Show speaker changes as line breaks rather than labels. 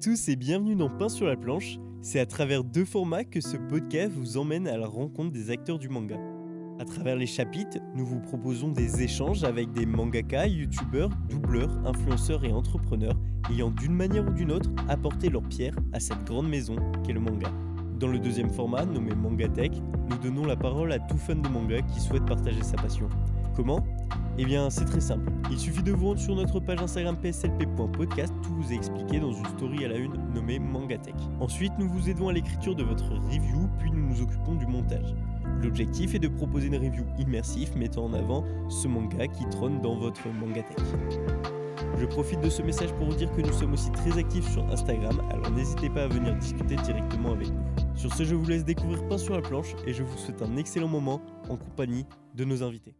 tous et bienvenue dans Pain sur la planche. C'est à travers deux formats que ce podcast vous emmène à la rencontre des acteurs du manga. À travers les chapitres, nous vous proposons des échanges avec des mangaka, youtubeurs, doubleurs, influenceurs et entrepreneurs ayant d'une manière ou d'une autre apporté leur pierre à cette grande maison qu'est le manga. Dans le deuxième format, nommé Mangatech, nous donnons la parole à tout fan de manga qui souhaite partager sa passion. Comment? Eh bien, c'est très simple. Il suffit de vous rendre sur notre page Instagram pslp.podcast, tout vous est expliqué dans une story à la une nommée Mangatech. Ensuite, nous vous aidons à l'écriture de votre review, puis nous nous occupons du montage. L'objectif est de proposer une review immersive mettant en avant ce manga qui trône dans votre Mangatech. Je profite de ce message pour vous dire que nous sommes aussi très actifs sur Instagram, alors n'hésitez pas à venir discuter directement avec nous. Sur ce, je vous laisse découvrir Pain sur la planche et je vous souhaite un excellent moment en compagnie de nos invités.